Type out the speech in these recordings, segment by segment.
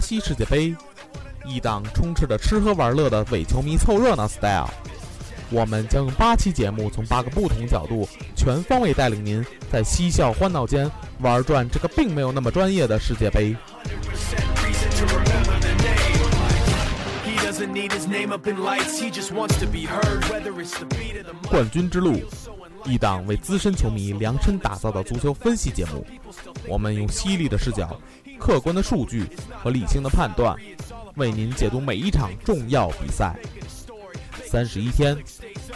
西世界杯一档充斥着吃喝玩乐的伪球迷凑热闹 style 我们将用八期节目从八个不同角度全方位带领您在嬉笑欢闹间玩转这个并没有那么专业的世界杯。冠军之路一档为资深球迷量身打造的足球分析节目。我们用犀利的视角客观的数据和理性的判断，为您解读每一场重要比赛。三十一天，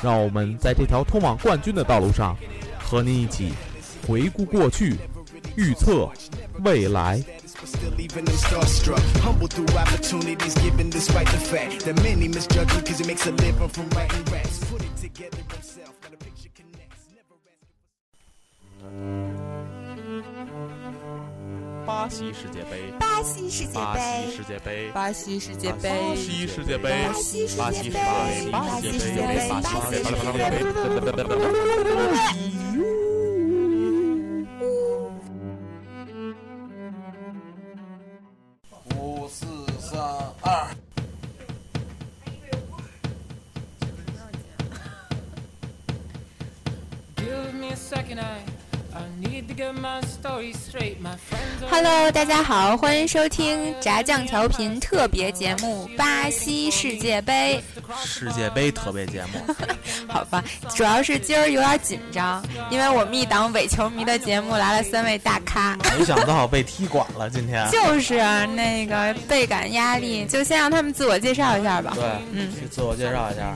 让我们在这条通往冠军的道路上，和您一起回顾过去，预测未来。巴西世界杯，巴西世界杯。巴西杯，世界杯，巴西世界杯。巴杯，西世界杯，巴西世巴西世界杯，巴西世界杯，巴西世界杯。Hello，大家好，欢迎收听炸酱调频特别节目《巴西世界杯世界杯特别节目，》。好吧，主要是今儿有点紧张，因为我们一档伪球迷的节目来了三位大咖，没想到被踢馆了，今天。就是啊那个倍感压力，就先让他们自我介绍一下吧。对，嗯去自我介绍一下。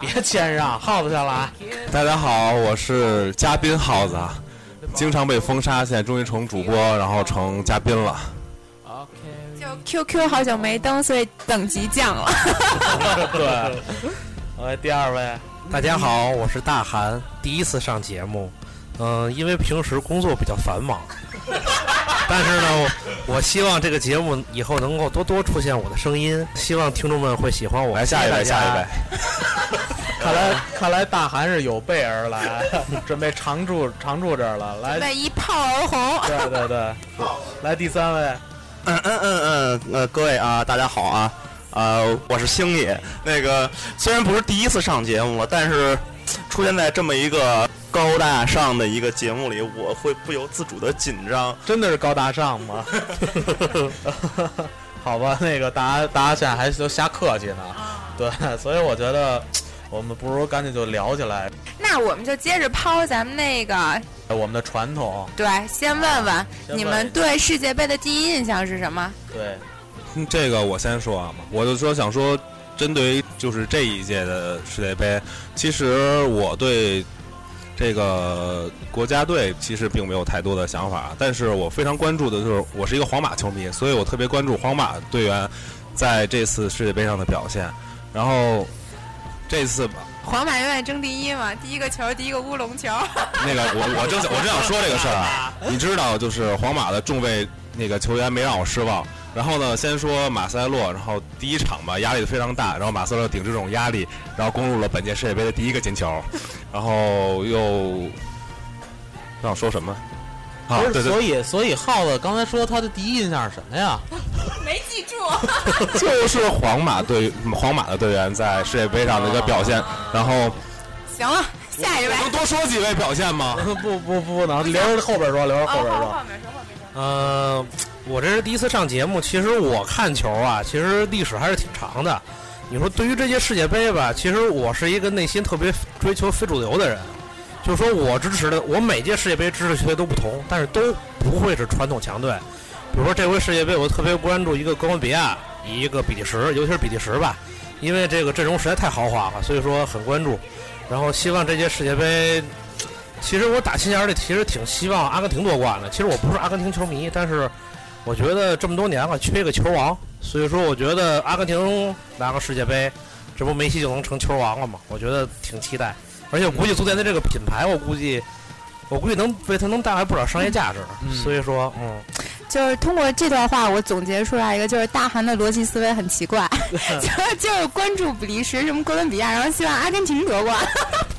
别谦让，耗子先来。大家好，我是嘉宾耗子，啊，经常被封杀，现在终于成主播，然后成嘉宾了。就 QQ 好久没登，所以等级降了。对，来第二位，大家好，我是大韩，第一次上节目。嗯、因为平时工作比较繁忙，但是呢，我我希望这个节目以后能够多多出现我的声音，希望听众们会喜欢我。来下一位，下一位。看来看来大韩是有备而来，准备常驻常驻这儿了。来，对，一炮而红。对对对，来第三位，嗯嗯嗯嗯，呃，各位啊，大家好啊，呃，我是星爷。那个虽然不是第一次上节目了，但是出现在这么一个高大上的一个节目里，我会不由自主的紧张。真的是高大上吗？好吧，那个大家大家现在还都瞎客气呢，对，所以我觉得我们不如干脆就聊起来那我们就接着抛咱们那个，我们的传统，对，先问问你们对世界杯的第一印象是什么？对，嗯这个我先说啊，我就说想说，针对于就是这一届的世界杯，其实我对这个国家队其实并没有太多的想法，但是我非常关注的就是我是一个皇马球迷，所以我特别关注皇马队员在这次世界杯上的表现。然后这次吧，皇马永远争第一嘛，第一个球，第一个乌龙球。那个我我正想我正想说这个事儿啊，你知道就是皇马的众位那个球员没让我失望。然后呢，先说马塞洛，然后第一场吧压力非常大，然后马塞洛顶着这种压力，然后攻入了本届世界杯的第一个进球，然后又让我说什么？啊，对对，所以所以耗子刚才说他的第一印象是什么呀？没记住。就是皇马队皇马的队员在世界杯上的一个表现。然后行了，下一位。能多说几位表现吗？不不不能留着后边说，留着后边说。哦面说，后面说。嗯、我这是第一次上节目，其实我看球啊，其实历史还是挺长的。你说对于这届世界杯吧，其实我是一个内心特别追求非主流的人，就是说我支持的，我每届世界杯支持球队都不同，但是都不会是传统强队。比如说这回世界杯，我特别关注一个哥伦比亚，一个比利时，尤其是比利时吧，因为这个阵容实在太豪华了，所以说很关注。然后希望这届世界杯，其实我打心眼里其实挺希望阿根廷夺冠的。其实我不是阿根廷球迷，但是我觉得这么多年了缺一个球王，所以说我觉得阿根廷拿个世界杯，这不梅西就能成球王了吗？我觉得挺期待，而且我估计足联的这个品牌，我估计。我估计能为他能带来不少商业价值，所以说，嗯，就是通过这段话，我总结出来一个，就是大韩的逻辑思维很奇怪，就是就是关注比利时什么哥伦比亚，然后希望阿根廷夺冠。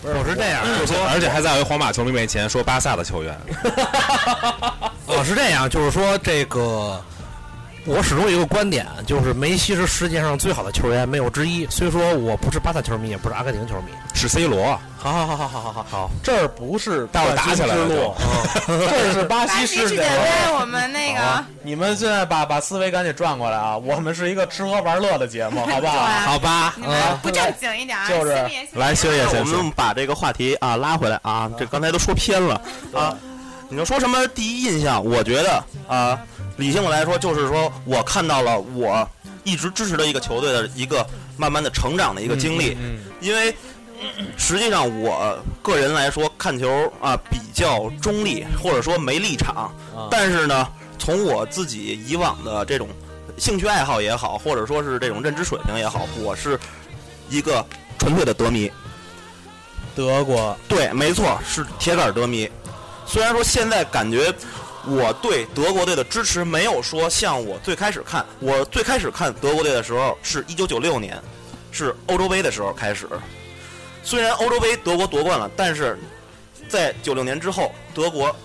我是这样，就说，而且还在一皇马球迷面前说巴萨的球员。我是这样，就是说这个。我始终有一个观点，就是梅西是世界上最好的球员，没有之一。虽说我不是巴萨球迷，也不是阿根廷球迷，是 C 罗。好好好好好好好好，这儿不是待会打起来了，这是巴西世界杯。我们那个，你们现在把把思维赶紧转过来啊！我们是一个吃喝玩乐的节目，好不好？好吧，嗯，不正经一点，就是来，星爷先，我们把这个话题啊拉回来啊，这刚才都说偏了啊。你要说什么第一印象？我觉得啊。理性的来说，就是说我看到了我一直支持的一个球队的一个慢慢的成长的一个经历。因为实际上我个人来说看球啊比较中立，或者说没立场。但是呢，从我自己以往的这种兴趣爱好也好，或者说是这种认知水平也好，我是一个纯粹的德迷。德国对，没错，是铁杆德迷。虽然说现在感觉。我对德国队的支持没有说像我最开始看，我最开始看德国队的时候是一九九六年，是欧洲杯的时候开始。虽然欧洲杯德国夺冠了，但是在九六年之后，德国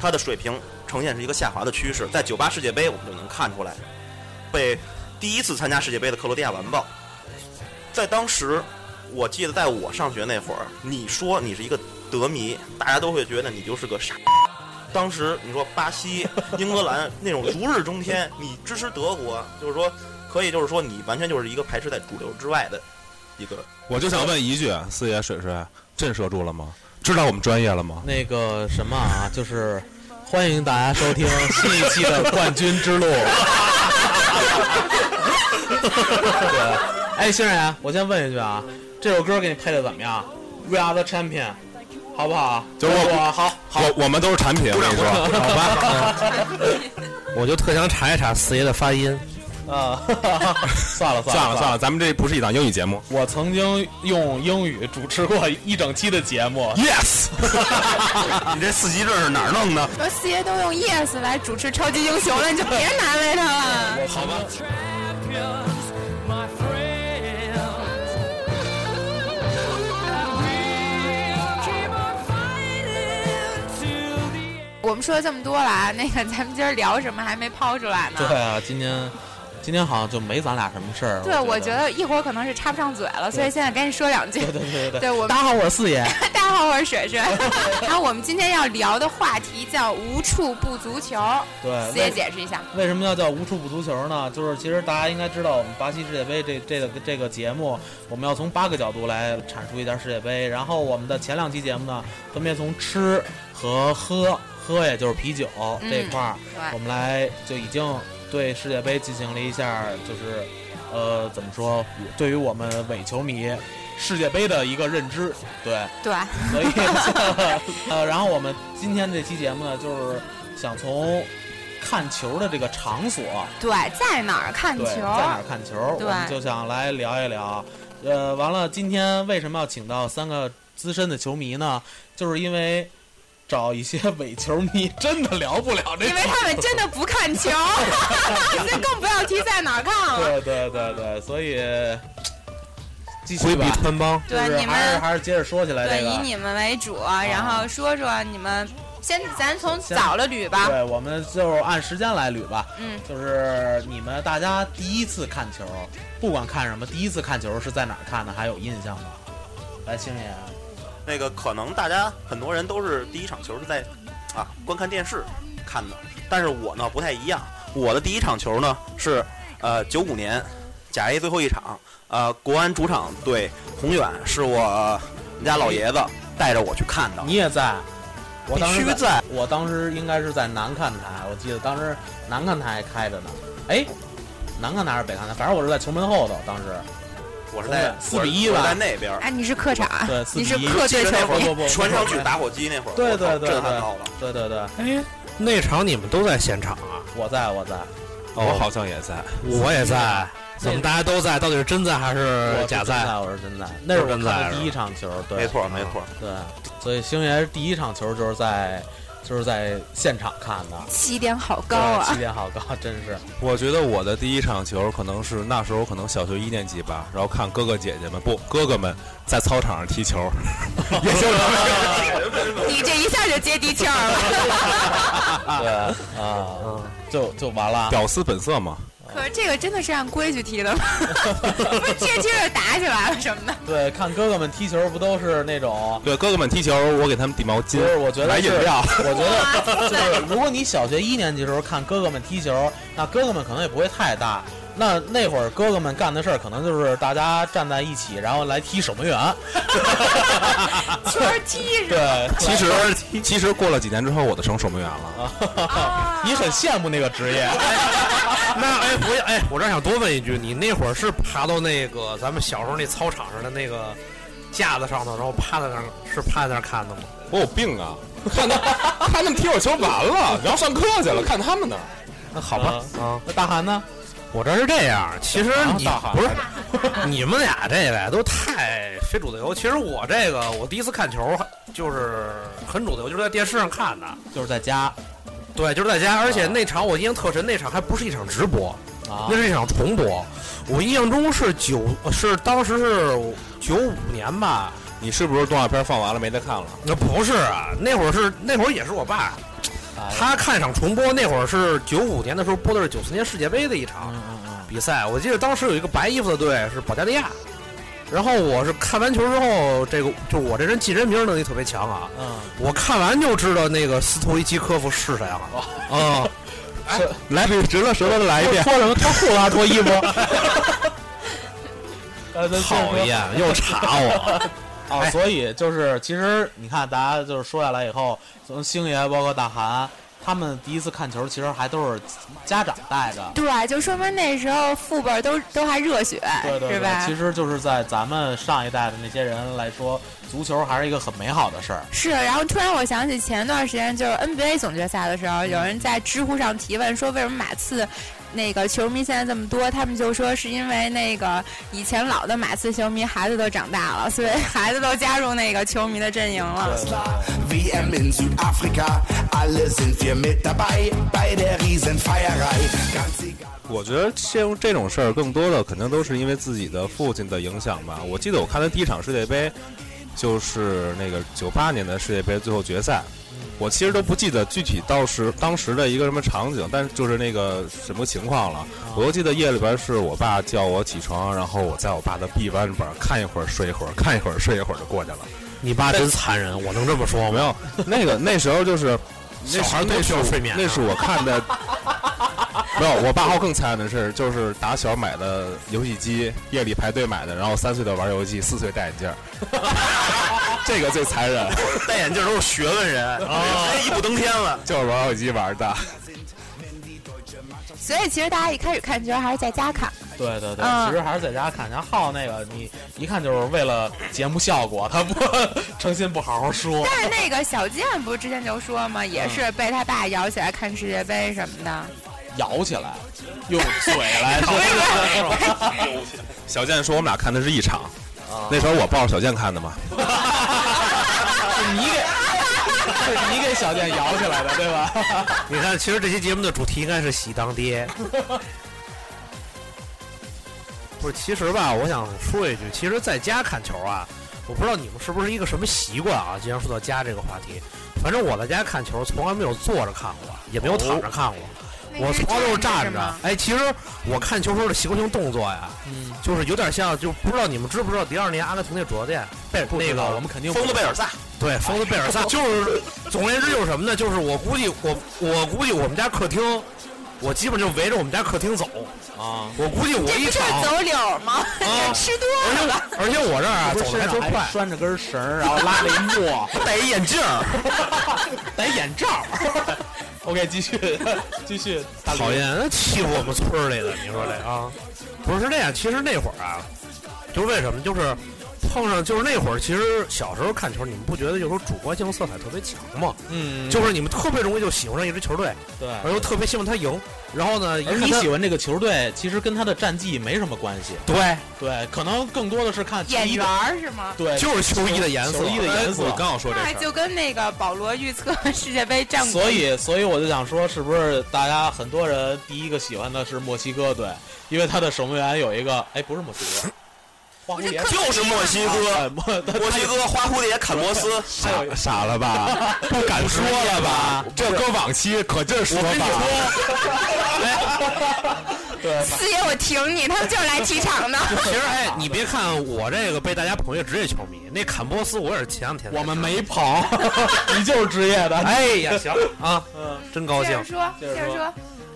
它的水平呈现是一个下滑的趋势。在九八世界杯我们就能看出来，被第一次参加世界杯的克罗地亚完爆。在当时，我记得在我上学那会儿，你说你是一个德迷，大家都会觉得你就是个傻。当时你说巴西、英格兰那种如日中天，你支持德国，就是说可以，就是说你完全就是一个排斥在主流之外的一个。我就想问一句，四爷水水震慑住了吗？知道我们专业了吗？那个什么啊，就是欢迎大家收听新一期的冠军之路。对，哎，星人，我先问一句啊，这首歌给你配的怎么样？We are the champion。好不好？就是我好，我我们都是产品，我跟你说，好吧？我就特想查一查四爷的发音。啊，算了算了算了，咱们这不是一档英语节目。我曾经用英语主持过一整期的节目。Yes，你这四级证是哪儿弄的？说四爷都用 Yes 来主持超级英雄了，你就别难为他了。好吧。我们说了这么多了啊，那个咱们今儿聊什么还没抛出来呢？对啊，今天今天好像就没咱俩什么事儿。对，我觉得一会儿可能是插不上嘴了，所以现在赶紧说两句。对对对对。对我大家好，我是四爷。大家好，我是水水。然后我们今天要聊的话题叫“无处不足球”。对，四爷解释一下。为什么要叫“无处不足球”呢？就是其实大家应该知道，我们巴西世界杯这这个这个节目，我们要从八个角度来阐述一下世界杯。然后我们的前两期节目呢，分别从吃和喝。喝也就是啤酒这块儿，我们来就已经对世界杯进行了一下，就是呃怎么说，对于我们伪球迷世界杯的一个认知，对对，所以 呃，然后我们今天这期节目呢，就是想从看球的这个场所，对，在哪儿看球，在哪儿看球，我们就想来聊一聊。呃，完了，今天为什么要请到三个资深的球迷呢？就是因为。找一些伪球迷真的聊不了这，因为他们真的不看球，那更不要提在哪儿看了。对对对对，所以继续吧。穿帮，对你们还是还是接着说起来对，以你们为主，然后说说你们先，咱从早了捋吧。对，我们就按时间来捋吧。嗯，就是你们大家第一次看球，不管看什么，第一次看球是在哪儿看的？还有印象吗？来，星爷。那个可能大家很多人都是第一场球是在啊观看电视看的，但是我呢不太一样，我的第一场球呢是呃九五年甲 A 最后一场，呃国安主场对宏远，是我们家老爷子带着我去看的。你也在？我必须在。我当时应该是在南看台，我记得当时南看台开着呢。哎，南看台还是北看台？反正我是在球门后头，当时我是在四比一吧在那边儿。哎，你是客场啊，对4你是比1客队球迷记得那会儿不不不传上去打火机那会儿，对对对对震撼到了。对对对，哎，那场你们都在现场啊？我在我在，我好像也在。我也在。怎么大家都在？到底是真在还是假在？我是真在，那是真在第一场球，对，没错没错，对，所以星爷第一场球就是在就是在现场看的，起点好高啊起啊！点好高，真是。我觉得我的第一场球可能是那时候可能小学一年级吧，然后看哥哥姐姐们不哥哥们在操场上踢球，也就是你这一下就接地气儿了。对啊，就就完了。屌丝本色嘛。可是这个真的是按规矩踢的吗？不 是接着踢着打起来了什么的？对，看哥哥们踢球不都是那种？对，哥哥们踢球，我给他们递毛巾不，是，我觉得是买饮料。我觉得就是，如果你小学一年级的时候看哥哥们踢球，那哥哥们可能也不会太大。那那会儿哥哥们干的事儿，可能就是大家站在一起，然后来踢守门员。球儿踢是吧？对，其实其实过了几年之后，我就成守门员了。啊 你很羡慕那个职业。那哎，我也哎，我这儿想多问一句，你那会儿是爬到那个咱们小时候那操场上的那个架子上头，然后趴在那儿，是趴在那儿看的吗？我有病啊！看他他们踢会儿球完了，然后上课去了，看他们呢。那好吧，啊，那大韩呢？我这是这样，其实你不是 你们俩这个都太非主流。其实我这个我第一次看球就是很主流，就是在电视上看的，就是在家对，就是在家，而且那场我印象特深，那场还不是一场直播，啊那是一场重播。我印象中是九是当时是九五年吧，你是不是动画片放完了没得看了？那不是啊，那会儿是那会儿也是我爸，哎他看场重播，那会儿是九五年的时候播的是九四年世界杯的一场比赛，我记得当时有一个白衣服的队是保加利亚，然后我是看完球之后，这个就我这人记人名能力特别强啊，嗯，我看完就知道那个斯图伊基科夫是谁了，啊，来，比直了舌头的来一遍。脱什么？脱裤子脱衣服？讨厌，又查我，啊，所以就是，其实你看，大家就是说下来以后，从星爷包括大韩，他们第一次看球，其实还都是家长带着。对，就说明那时候父辈都都还热血，对对？其实就是在咱们上一代的那些人来说，足球还是一个很美好的事儿。是，然后突然我想起前段时间就是 NBA 总决赛的时候，有人在知乎上提问说，为什么马刺那个球迷现在这么多？他们就说是因为那个以前老的马刺球迷孩子都长大了，所以孩子都加入那个球迷的阵营了。我觉得这种这种事儿，更多的肯定都是因为自己的父亲的影响吧。我记得我看的第一场世界杯，就是那个九八年的世界杯最后决赛。我其实都不记得具体到时当时的一个什么场景，但是就是那个什么情况了。我就记得夜里边是我爸叫我起床，然后我在我爸的臂弯里边看一会儿睡一会儿，看一会儿睡一会儿就过去了。你爸真残忍，我能这么说吗？没有，那个那时候就是，那小孩儿都那是我需要睡眠啊那是我看的。没有，我八号更残忍的事，就是打小买的游戏机，夜里排队买的，然后三岁的玩游戏，四岁戴眼镜儿，这个最残忍，戴眼镜都是学问人啊，一步登天了。就是玩游戏机玩的。所以其实大家一开始看球还是在家看，对对对，嗯其实还是在家看。然后浩那个，你一看就是为了节目效果，他不 诚心不好好说。但是那个小健不是之前就说嘛，也是被他爸摇起来看世界杯什么的。摇起来，用嘴来说。小健说我们俩看的是一场，那时候我抱着小健看的嘛。是你给，是你给小健摇起来的，对吧？你看，其实这期节目的主题应该是喜当爹。不是，其实吧，我想说一句，其实在家看球啊，我不知道你们是不是一个什么习惯啊？既然说到家这个话题，反正我在家看球从来没有坐着看过，也没有躺着看过。我从来都是站着。哎，其实我看球时候的习惯性动作呀，嗯，就是有点像，就不知道你们知不知道第二年阿根廷那主教练贝那个我们肯定不疯子贝尔萨，对，疯了贝尔萨，就是总而言之就是什么呢？就是我估计我我估计我们家客厅，我基本就围着我们家客厅走。啊，我估计我这不是一场，走柳吗？啊 吃多而且了。而且我这儿啊走的还身上特快，拴着根绳，然后拉了一 磨，戴一眼镜儿。戴眼罩儿。OK，继续 继续。讨厌，那欺负我们村儿里的，你说这啊？不是这样，其实那会儿啊，就是为什么，就是碰上，就是那会儿，其实小时候看球，你们不觉得有时候主观性色彩特别强吗？嗯，就是你们特别容易就喜欢上一支球队，对。而又特别希望他赢，然后呢，你喜欢这个球队，其实跟他的战绩没什么关系。对，对，可能更多的是看球衣的眼缘是吗？对，就是球衣的颜色球衣的颜色。我刚要说这那事儿，就跟那个保罗预测 世界杯战果，所以，所以我就想说，是不是大家很多人第一个喜欢的是墨西哥队，因为他的守门员有一个，哎，不是墨西哥，花蝴蝶，就是 墨西哥，哎墨墨西哥花蝴蝶坎波斯，傻 傻了吧？不敢说了吧？这搁往期可劲儿说吧。四爷我挺你，他们就是来踢场的。其实哎，你别看我这个被大家捧为职业球迷，那坎波斯我也是前两天我们没捧，你就是职业的。哎呀，行啊，嗯，真高兴接着说，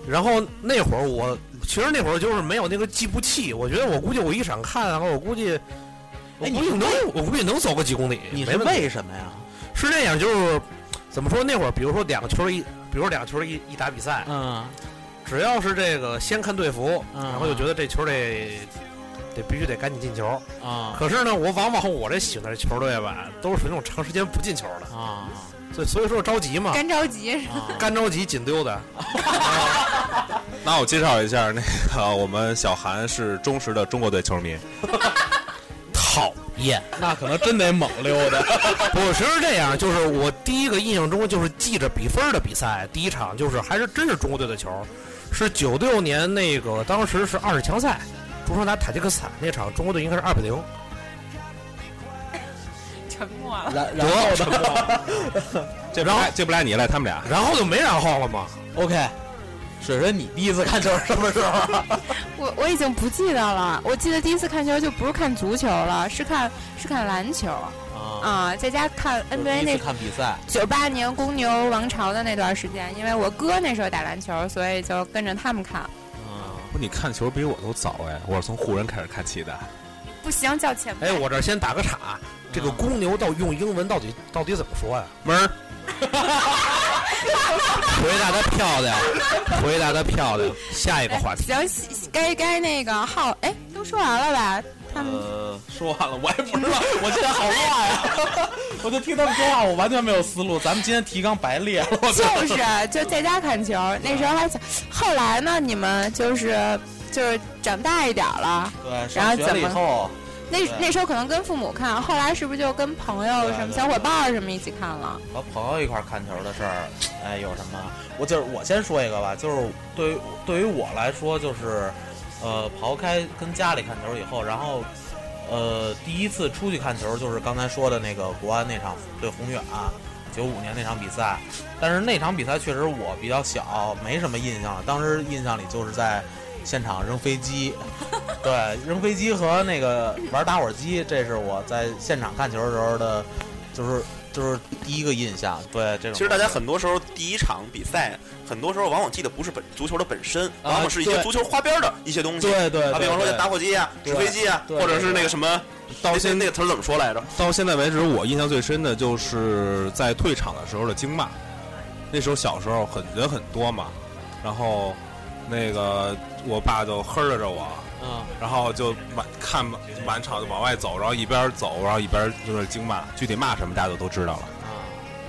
然后那会儿我其实那会儿就是没有那个计步器，我觉得我估计我一场看啊，我估计我哎估计能我估计能走个几公里。你是没问为什么呀？是这样，就是怎么说？那会儿比如说两个球一，比如说两个球一一打比赛，嗯只要是这个先看队服，嗯然后就觉得这球得得必须得赶紧进球。啊可是呢，我往往我这喜欢的球队吧，都是属于那种长时间不进球的，啊所以所以说着急嘛，干着急。是吧！干着急紧丢的。那我介绍一下，那个我们小韩是忠实的中国队球迷。讨厌，那可能真得猛溜达。不是这样，就是我第一个印象中就是记着比分的比赛，第一场就是还是真是中国队的球，是九六年那个当时是二十强赛，主场打塔吉克斯坦那场，中国队应该是二比零。沉默了。然然后呢这不赖这不赖你赖他们俩。然后就没然后了嘛。？OK，水水，你第一次看球是什么时候？我我已经不记得了，我记得第一次看球就不是看足球了，是看是看篮球啊，啊，在家看 NBA 那看比赛。九八年公牛王朝的那段时间，因为我哥那时候打篮球，所以就跟着他们看。嗯，不，你看球比我都早哎，我是从湖人开始看起的。不行，叫前辈。哎，我这先打个岔，这个公牛到用英文到底到底怎么说呀？门儿，回答的漂亮，回答的漂亮。下一个话题，行，该该那个浩，哎，都说完了吧？他们呃，说完了，我也不知道，我现在好乱呀！我就听他们说话，我完全没有思路。咱们今天提纲白列了，我操就是就在家看球，那时候还想，后来呢，你们就是就是长大一点了，对，然后怎么后，那那时候可能跟父母看，后来是不是就跟朋友什么小伙伴儿什么一起看了？和朋友一块儿看球的事儿，哎，有什么？我就是我先说一个吧，就是对于对于我来说，就是呃，刨开跟家里看球以后，然后呃，第一次出去看球就是刚才说的那个国安那场对宏远、九五年那场比赛，但是那场比赛确实我比较小，没什么印象了。当时印象里就是在现场扔飞机，对，扔飞机和那个玩打火机，这是我在现场看球的时候的，就是就是第一个印象。对，这种其实大家很多时候第一场比赛，很多时候往往记得不是本足球的本身，啊往往是一些足球花边的一些东西。对对啊，比方说对打火机啊、对纸飞机啊，或者是那个什么，到现那个词儿怎么说来着？到现在为止，我印象最深的就是在退场的时候的惊骂。那时候小时候很人很多嘛，然后那个我爸就呵着着我，嗯，然后就满看满满场就往外走，然后一边走，然后一边就是惊骂，具体骂什么大家都都知道了。啊，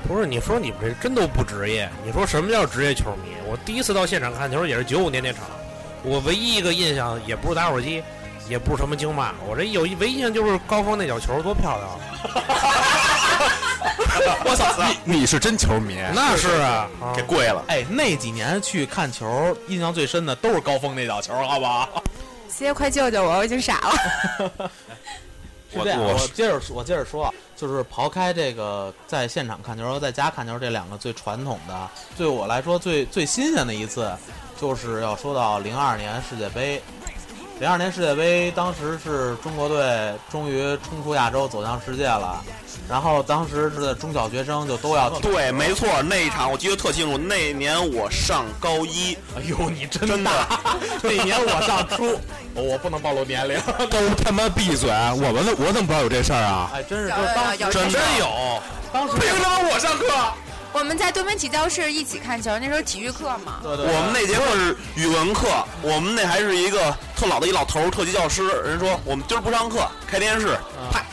不是你说你们这真都不职业？你说什么叫职业球迷？我第一次到现场看球也是九五年那场，我唯一一个印象也不是打火机，也不是什么惊骂，我这有一唯一印象就是高峰那脚球多漂亮啊！我操，你你是真球迷？那是啊，啊给跪了。哎，那几年去看球，印象最深的都是高峰那脚球，好不好？谢谢，快救救我，我已经傻了。是这样，我我接着说我接着说啊，就是刨开这个在现场看球和在家看球这两个最传统的，对我来说最最新鲜的一次，就是要说到零二年世界杯。零二年世界杯，当时是中国队终于冲出亚洲，走向世界了。然后当时的中小学生就都要对，没错，那一场我记得特清楚。那年我上高一，哎呦，你真大！那年我上初，我我不能暴露年龄。都他妈闭嘴！我们我怎么不知道有这事儿啊？哎，真是，当时有真有，当时凭什么我上课？我们在多媒体教室一起看球，那时候体育课嘛。对对，我们那节课是语文课，我们那还是一个特老的一老头儿，特级教师。人说我们今儿不上课，开电视，啪，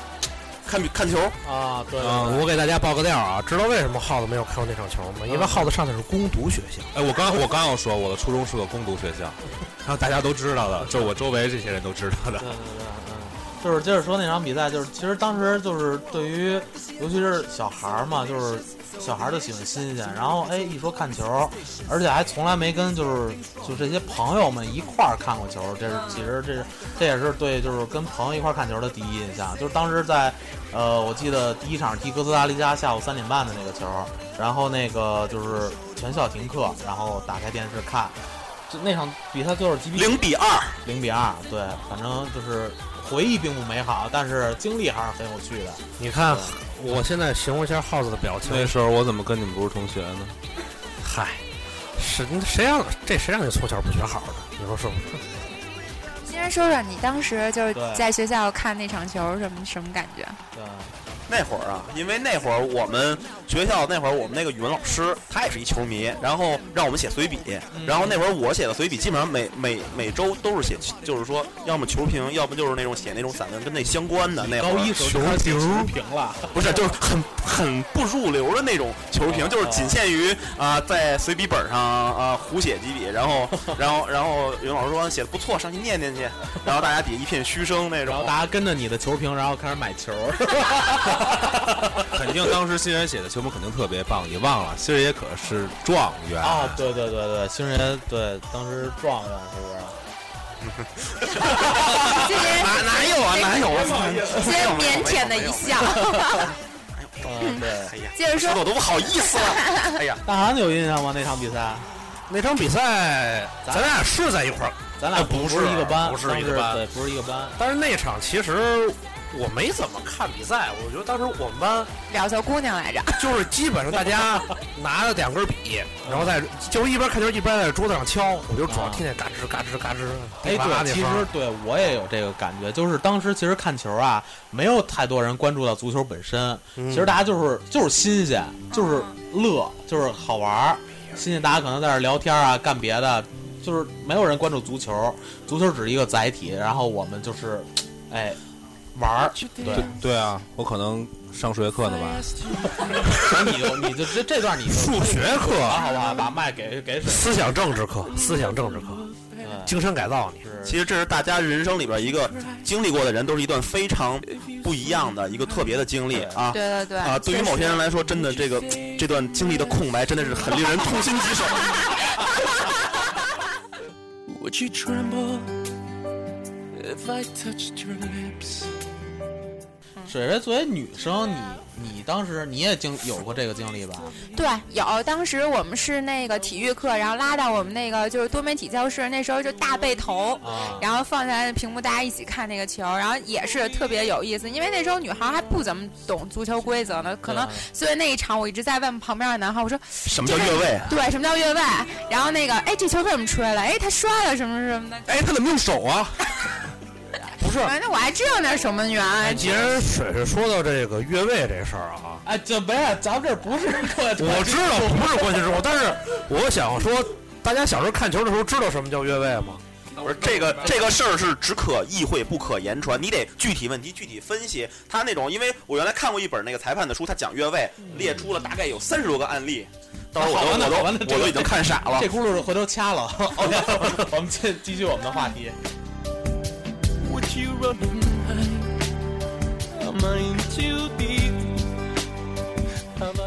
看比看球。啊，对对嗯，对我给大家报个料啊，知道为什么耗子没有看过那场球吗？因为耗子上的是攻读学校。哎，我刚我刚要说，我的初中是个攻读学校，然后大家都知道的，就我周围这些人都知道的对。对对，嗯，就是接着说那场比赛，就是其实当时就是对于，尤其是小孩儿嘛，就是小孩儿就喜欢新鲜，然后哎一说看球，而且还从来没跟就是就这些朋友们一块儿看过球，这是其实这是这也是对就是跟朋友一块儿看球的第一印象，就是当时在呃我记得第一场踢哥斯达黎加下午三点半的那个球，然后那个就是全校停课，然后打开电视看。就那场比赛最后是几比零比二，零比二，对，反正就是回忆并不美好，但是经历还是很有趣的。你看，我现在形容一下耗子的表情。那时候我怎么跟你们不是同学呢？嗨，是谁让这谁让你从小不学好的？你说是不是？先说说你当时就是在学校看那场球什么什么感觉？对，那会儿啊，因为那会儿我们学校那会儿我们那个语文老师他也是一球迷，然后让我们写随笔，然后那会儿我写的随笔基本上每每每周都是写，就是说要么球评，要么就是那种写那种散文跟那相关的。那高一时候球评了，不是，就是很很不入流的那种球评，就是仅限于啊、在随笔本上啊、胡写几笔，然后然后然后语文老师说写的不错，上去念念去，然后大家底下一片嘘声那种然后。大家跟着你的球评，然后开始买球。肯定当时新人写的球评肯定特别棒，你忘了，新人也可是状元哦，对对对对，星人对当时状元是不是？这 人哪哪有啊哪有啊！先腼腆的一笑。嗯，对。哎呀，接 着说说的我都不好意思了。哎呀，大韩有印象吗？那场比赛，那场比赛咱俩是在一块儿，咱俩哎不是一个班，不是一个班对，不是一个班。但是那场其实我没怎么看比赛，我觉得当时我们班聊小姑娘来着，就是基本上大家 拿着两根笔，然后在就是一边看球一边在桌子上敲，我就主要听见嘎吱嘎吱嘎吱，哎，对，其实对我也有这个感觉，就是当时其实看球啊，没有太多人关注到足球本身，嗯。其实大家就是就是新鲜，就是乐，就是好玩儿，新鲜，大家可能在这儿聊天啊，干别的，就是没有人关注足球，足球只是一个载体，然后我们就是，哎，玩儿，对，对啊，我可能上数学课呢吧。然后你就你就这这段你数学课啊，好吧，把麦给给，思想政治课，思想政治课，对精神改造你。其实这是大家人生里边一个经历过的人，都是一段非常不一样的一个特别的经历啊。对对对啊，对于某些人来说，真的这个这段经历的空白，真的是很令人痛心疾首。水水作为女生，你你当时你也经有过这个经历吧？对，有。当时我们是那个体育课，然后拉到我们那个就是多媒体教室，那时候就大背头，啊，然后放下来的屏幕，大家一起看那个球，然后也是特别有意思。因为那时候女孩还不怎么懂足球规则呢，可能所以那一场我一直在问旁边的男孩，我说什么叫越位？对，什么叫越位？然后那个，哎，这球为什么吹了？哎，他摔了什么什么的。哎，他怎么用手啊？不是，反正我还知道那是守门员。哎，既然水水说到这个越位这事儿啊，哎，这没，咱们这不是课，我知道 不是关键之后，但是我想说，大家小时候看球的时候知道什么叫越位吗？不是这个这个事儿是只可意会不可言传，你得具体问题具体分析。他那种，因为我原来看过一本那个裁判的书，他讲越位，列出了大概有三十多个案例。到时候我好都我都我都已经看傻了这。轱辘回头掐了。OK，我们继继续我们的话题。Would you run and hide? Am I in too deep?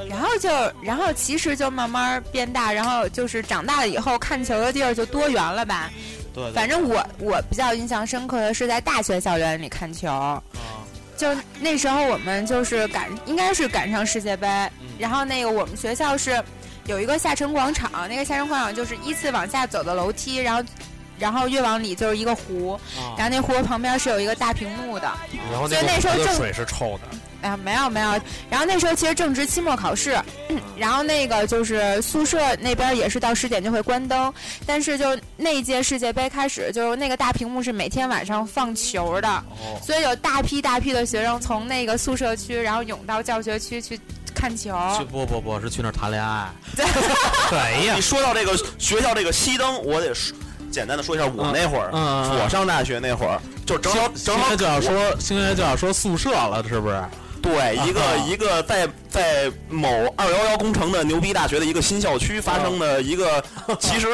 然后就，然后其实就慢慢变大，然后就是长大了以后看球的地儿就多元了吧。对，对反正我我比较印象深刻的是在大学校园里看球，啊就那时候我们就是赶，应该是赶上世界杯，嗯然后那个我们学校是有一个下沉广场，那个下沉广场就是依次往下走的楼梯，然后然后越往里就是一个湖，啊。然后那湖旁边是有一个大屏幕的，然后所以那时候正水是臭的，哎呀，没有没有。然后那时候其实正值期末考试，然后那个就是宿舍那边也是到十点就会关灯，但是就那一届世界杯开始，就是那个大屏幕是每天晚上放球的，哦。所以有大批大批的学生从那个宿舍区，然后涌到教学区去看球。去不不不是去那儿谈恋爱，哎呀 你，说到这个学校这个熄灯，我得说简单的说一下我那会儿，嗯嗯嗯我上大学那会儿，就正好正好星爷就要说星爷就要说宿舍了，是不是？对一个、啊。一个在在某二幺幺工程的牛逼大学的一个新校区发生的一个，其实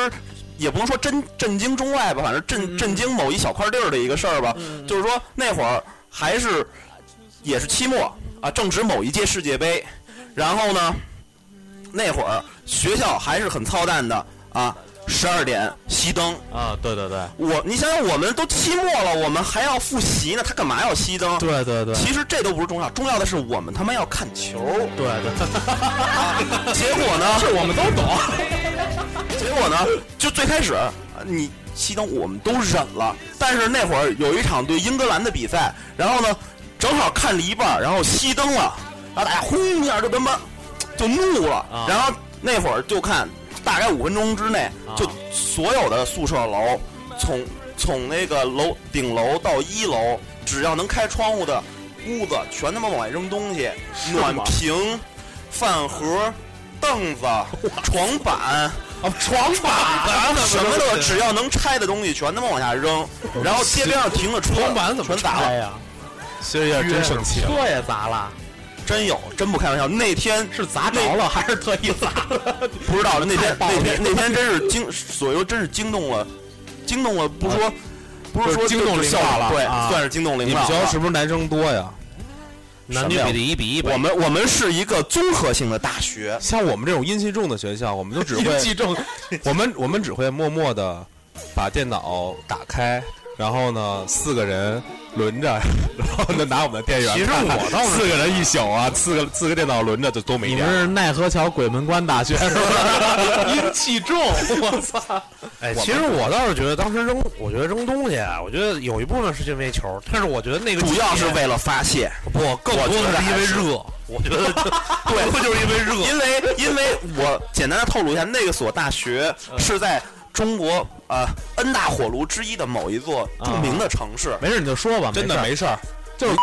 也不能说震震惊中外吧，反正震震惊某一小块地儿的一个事儿吧。就是说那会儿还是也是期末啊，正值某一届世界杯，然后呢，那会儿学校还是很操蛋的啊，十二点熄灯。啊，对对对我你想想，我们都期末了，我们还要复习呢，他干嘛要熄灯？对对对其实这都不是重要，重要的是我们他妈要看球。对对，结果呢？这我们都懂。结果呢？就最开始呃你熄灯，我们都忍了。但是那会儿有一场对英格兰的比赛，然后呢，正好看了一半儿，然后熄灯了，然后大家轰一下就他妈就怒了。啊然后那会儿就看，大概五分钟之内，啊就所有的宿舍楼，从从那个楼顶楼到一楼，只要能开窗户的屋子，全他妈往外扔东西，暖瓶、饭盒、凳子、床板。床板什么的只要能拆的东西全他妈往下扔，然后街边上停的车床板怎么全砸了，拆呀？其实也真生气了。车也砸了，真有，真不开玩笑。那天是砸着了还是特意砸的？不知道那天那天那天真是惊，所谓真是惊动了，惊动了，不是说不是说惊动领导了对，啊算是惊动领你导了。们学校是不是男生多呀？男女比例一比一。我们我们是一个综合性的大学，像我们这种阴气重的学校，我们就只会 阴气重，我们我们只会默默的把电脑打开，然后呢，四个人轮着，然后呢拿我们的电源。其实我倒是四个人一宿啊，四个四个电脑轮着就都没电你们。是奈何桥鬼门关大学是吧？阴气重，我操！哎，其实我倒是觉得当时扔，我觉得扔东西啊，我觉得有一部分是因为球，但是我觉得那个主要是为了发泄。不，更多的是因为热。我觉得 对，不就是因为热？因为因为我简单的透露一下，那个所大学是在中国呃 N 大火炉之一的某一座著名的城市。没事你就说吧，真的没事儿，就是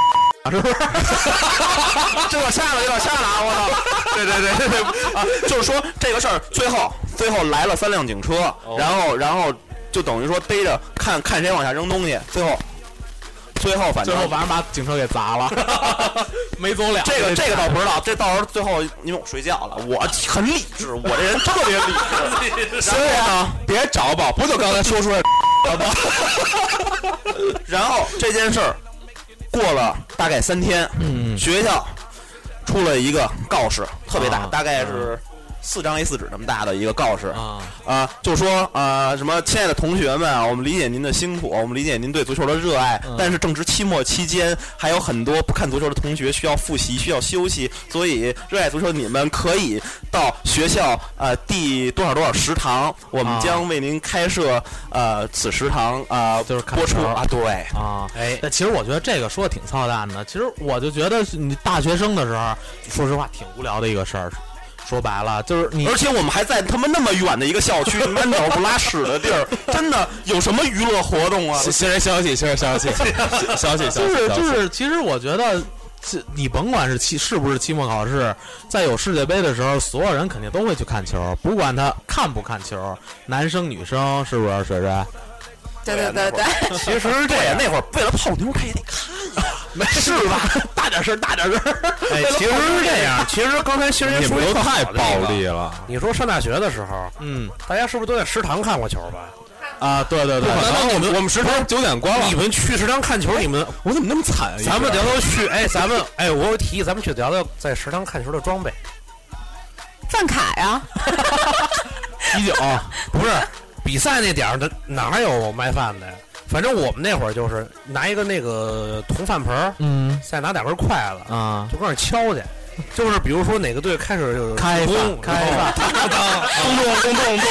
是不是？这有点下了，有点下了啊！我操！对对对对对啊！就是说这个事儿，最后最后来了三辆警车，然后然后就等于说逮着看看谁往下扔东西，最后最后反正最后反正把警车给砸了，没走了。这个这个倒不知道，这到时候最后因为我睡觉了，我很理智，我这人特别理智。所以呢，别找吧，不就刚才说出来 然后这件事儿过了大概三天，嗯学校出了一个告示，特别大，啊大概是四张 A 四纸那么大的一个告示。啊。啊，就说啊什么，亲爱的同学们啊，我们理解您的辛苦，我们理解您对足球的热爱，嗯。但是正值期末期间，还有很多不看足球的同学需要复习，需要休息，所以热爱足球的你们可以到学校呃第多少多少食堂，我们啊将为您开设呃此食堂啊、就是看播出。球。啊，对。啊，哎，那其实我觉得这个说的挺操蛋的。其实我就觉得你大学生的时候，说实话挺无聊的一个事儿。说白了就是你而且我们还在他妈那么远的一个校区，他妈鸟不拉屎的地儿，真的有什么娱乐活动啊？新人消息，新人消息，消息，消息，就是消息就是，其实我觉得，这你甭管是期是不是期末考试，在有世界杯的时候，所有人肯定都会去看球，不管他看不看球，男生女生是不是水水？对对对对，其实这对那会儿为了泡妞，他也得看呀。没事吧？大点声，大点声。哎，其实是这样。其实刚才新人你们都说一特太暴力了。你说上大学的时候，嗯大家是不是都在食堂看过球吧？啊，对对对，然后我们我们食堂九点关了你？们去食堂看球，你们我怎么那么惨啊？咱们聊聊去，哎，咱们哎，我有提议，咱们去聊聊在食堂看球的装备。饭卡呀，啤酒，不是比赛那点儿，哪哪有卖饭的呀？反正我们那会儿就是拿一个那个铜饭盆儿，嗯。再拿两根筷子，啊，就搁那敲去。就是比如说哪个队开始就是开攻饭开饭，咚咚咚咚咚，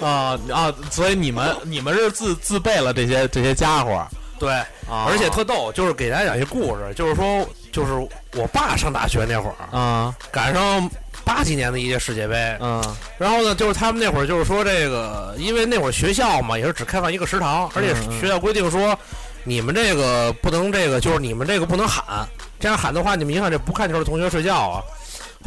对。啊啊，所以你们你们是自自备了这些这些家伙，对，啊。而且特逗，就是给大家讲一故事，就是说，就是我爸上大学那会儿，啊。赶上八几年的一届世界杯，嗯然后呢，就是他们那会儿就是说这个，因为那会儿学校嘛，也是只开放一个食堂，而且学校规定说，你们这个不能这个，就是你们这个不能喊，这样喊的话，你们影响这不看球的同学睡觉啊。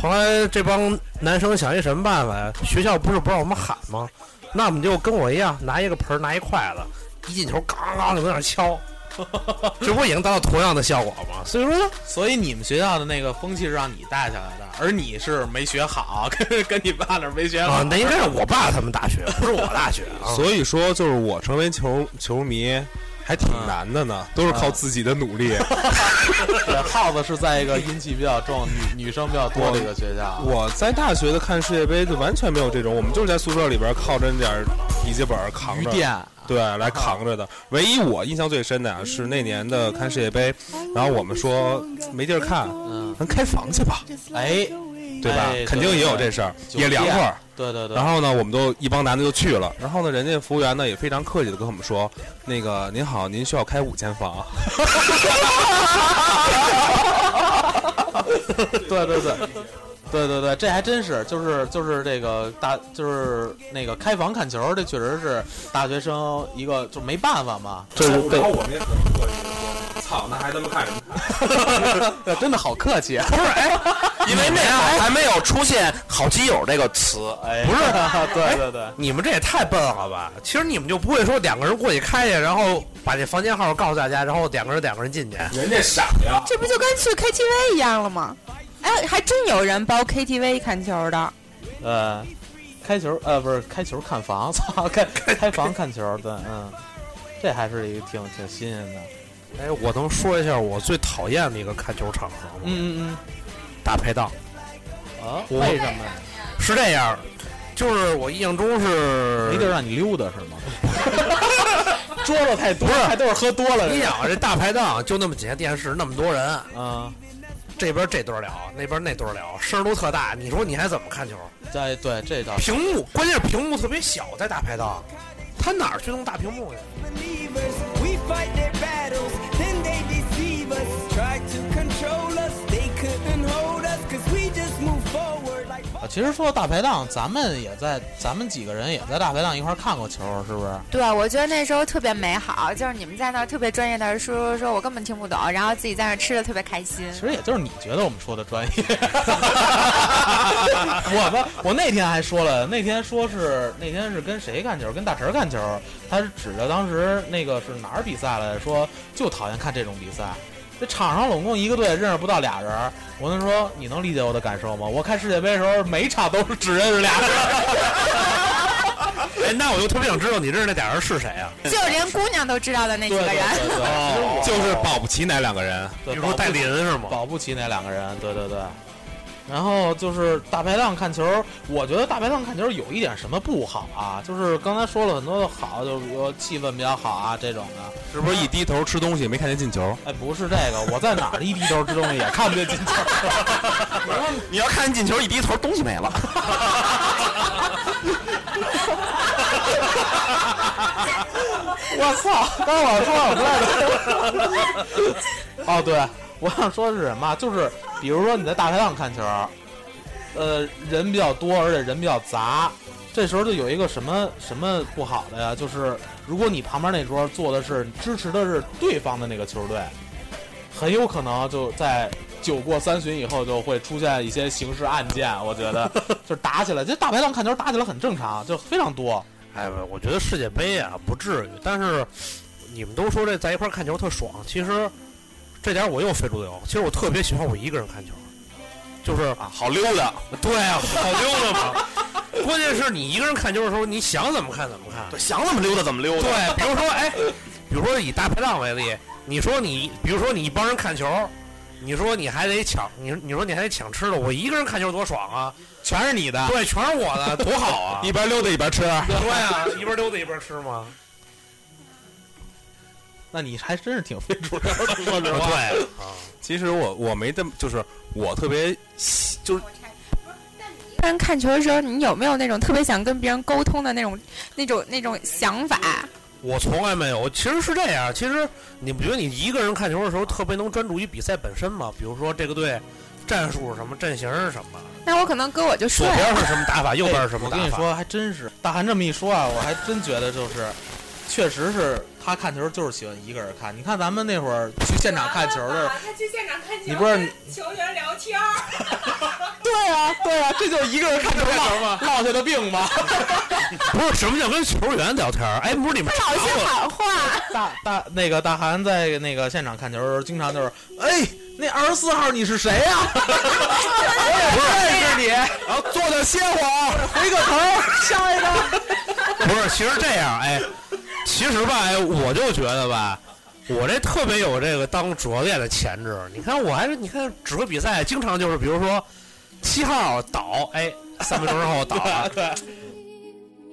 后来这帮男生想一什么办法呀？学校不是不让我们喊吗？那我们就跟我一样，拿一个盆儿，拿一筷子，一进球，嘎嘎就在那儿敲，这不也能达到同样的效果吗？所以说，所以你们学校的那个风气是让你带下来的，而你是没学好，跟 跟你爸那儿没学好。啊，那应该是我爸他们大学，不是我大学啊。所以说，就是我成为球球迷还挺难的呢，都是靠自己的努力。对，耗子是在一个阴气比较重、女女生比较多的一个学校。我在大学的看世界杯就完全没有这种，我们就是在宿舍里边靠着那点笔记本扛着，对，来扛着的。唯一我印象最深的啊是那年的看世界杯，然后我们说没地儿看，嗯，咱开房去吧，哎，对吧哎？肯定也有这事儿，也凉快儿。对对对。然后呢，我们都一帮男的就去了。然后呢，人家服务员呢也非常客气的跟我们说：“那个您好，您需要开五间房。对 对对，对对对，这还真是，就是就是这个大，就是那个开房看球，这确实是大学生一个就没办法嘛。这是对然后我们也很客气的说：“操，那还他妈看什么看，真的好客气。不是，哎，因为那会儿还没有出现“好基友”这个词，哎，不是 对对对，你们这也太笨了吧！其实你们就不会说两个人过去开去，然后把这房间号告诉大家，然后两个人两个人进去。？”人家傻呀！这不就跟去 KTV 一样了吗？哎，还真有人包 KTV 看球的。呃，开球呃不是开球看房，操，开开房看球，对，嗯，这还是一个挺挺新鲜的。哎，我能说一下我最讨厌的一个看球场合吗？嗯嗯大排档嗯，啊，为什么呀？是这样，就是我印象中是没地儿让你溜达是吗？桌子太多，还都是喝多了。你想啊这大排档就那么几台电视，那么多人，啊，这边这对儿聊，那边那对儿聊，声都特大，你说你还怎么看球？在对这倒屏幕，关键是屏幕特别小，在大排档，他哪儿去弄大屏幕去？其实说到大排档，咱们也在，咱们几个人也在大排档一块儿看过球，是不是？对，我觉得那时候特别美好，就是你们在那儿特别专业的说说说，我根本听不懂，然后自己在那儿吃的特别开心。其实也就是你觉得我们说的专业。我们我那天还说了，那天说是那天是跟谁看球？跟大陈看球。他是指着当时那个是哪儿比赛来着？说就讨厌看这种比赛。这场上拢共一个队认识不到俩人儿，我跟他说，你能理解我的感受吗？我看世界杯的时候，每场都是只认识俩人。哎，那我就特别想知道你认识那俩人是谁啊？就连姑娘都知道的那几个人。就是保不齐哪两个人。对比如说戴琳是吗？保不齐哪两个人，对对对。然后就是大排档看球，我觉得大排档看球有一点什么不好啊？就是刚才说了很多的好，就是比如说气氛比较好啊这种的。是不是一低头吃东西没看见进球？哎，不是这个，我在哪儿一低头吃东西也看不见进球。你要看见进球一低头，东西没了。我操！刚才我说我不来着。哦，对，我想说的是什么？就是比如说你在大排档看球，呃，人比较多，而且人比较杂，这时候就有一个什么什么不好的呀？就是如果你旁边那桌坐的是支持的是对方的那个球队，很有可能就在酒过三巡以后就会出现一些刑事案件。我觉得 就是打起来，这大排档看球打起来很正常，就非常多。哎，我觉得世界杯啊不至于，但是你们都说这在一块儿看球特爽，其实这点我又非主流。其实我特别喜欢我一个人看球，就是啊，好溜达。对啊，好溜达嘛。关键是你一个人看球的时候，你想怎么看怎么看。对，想怎么溜达怎么溜达。对，比如说，哎，比如说以大排档为例，你说你，比如说你一帮人看球，你说你还得抢，你你说你还得抢吃的，我一个人看球多爽啊！全是你的，对，全是我的，多好啊！一边溜达一边吃。对啊，一边溜达一边吃嘛。那你还真是挺非主流的，说实话。对啊，其实我我没这么，就是我特别喜就是一个人看球的时候，你有没有那种特别想跟别人沟通的那种、那种、那种想法？我从来没有。其实是这样，其实你不觉得你一个人看球的时候特别能专注于比赛本身吗？比如说这个队战术是什么，阵型是什么，那我可能搁我就睡左边了。是什么打法，右边是什么打法。我跟你说，还真是大韩这么一说啊，我还真觉得就是，确实是他看球就是喜欢一个人看。你看咱们那会儿去现场看球的时候，他去现场看球，你不是跟球员聊天儿，对啊，对啊，这就是一个人看球落 落下的病吗？不是什么叫跟球员聊天儿？哎，不是你们老去查过喊话。大大那个大韩在那个现场看球的时候，经常就是，哎，那二十四号你是谁呀、我也不认识你。然后坐那歇会儿，回个头，下一个。不是，其实这样，哎，其实吧，哎，我就觉得吧，我这特别有这个当主教练的潜质。你看，我还是你看指挥比赛，经常就是比如说七号倒，哎，三分钟之后倒了。对，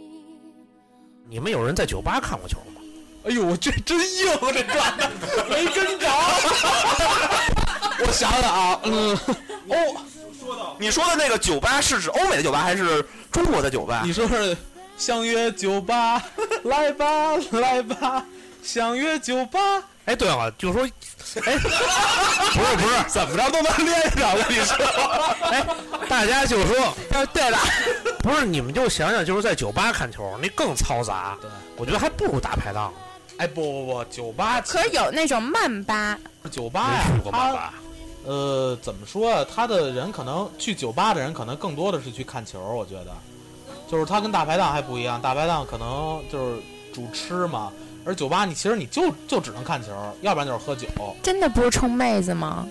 你们有人在酒吧看过球吗？哎呦，这真硬，这转的没跟着。我想想啊，嗯，哦，你说的那个酒吧是指欧美的酒吧还是中国的酒吧？你说是相约酒吧，来吧来吧，相约酒吧。哎，对了，就说，哎，不是不是，怎么着都能连上，我跟你说。哎，大家就说，哎对了，不是你们就想想，就是在酒吧看球，那更嘈杂。对，我觉得还不如大排档。哎，不不不，酒吧可是有那种慢吧，酒吧呀没去，过吧呃怎么说啊？他的人可能去酒吧的人可能更多的是去看球，我觉得，就是他跟大排档还不一样，大排档可能就是主吃嘛，而酒吧你其实你就就只能看球，要不然就是喝酒。真的不是冲妹子吗？